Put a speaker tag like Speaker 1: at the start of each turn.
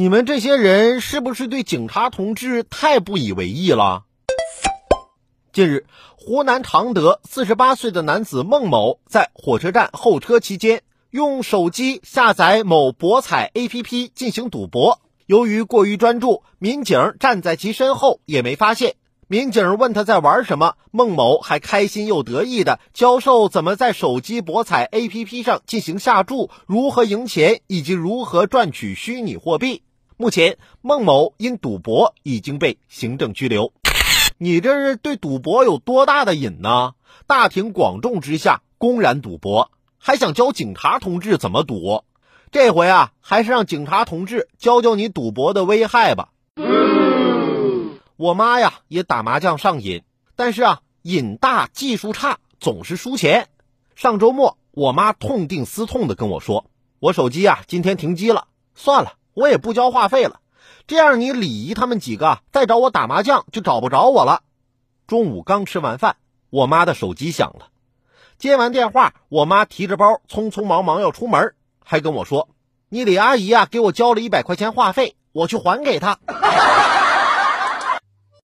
Speaker 1: 你们这些人是不是对警察同志太不以为意了？近日，湖南常德四十八岁的男子孟某在火车站候车期间，用手机下载某博彩 APP 进行赌博。由于过于专注，民警站在其身后也没发现。民警问他在玩什么，孟某还开心又得意的教授怎么在手机博彩 APP 上进行下注、如何赢钱以及如何赚取虚拟货币。目前，孟某因赌博已经被行政拘留。你这是对赌博有多大的瘾呢？大庭广众之下公然赌博，还想教警察同志怎么赌？这回啊，还是让警察同志教教你赌博的危害吧。我妈呀，也打麻将上瘾，但是啊，瘾大技术差，总是输钱。上周末，我妈痛定思痛的跟我说：“我手机啊，今天停机了，算了，我也不交话费了。这样，你李姨他们几个再找我打麻将就找不着我了。”中午刚吃完饭，我妈的手机响了，接完电话，我妈提着包，匆匆忙忙要出门，还跟我说：“你李阿姨啊，给我交了一百块钱话费，我去还给她。”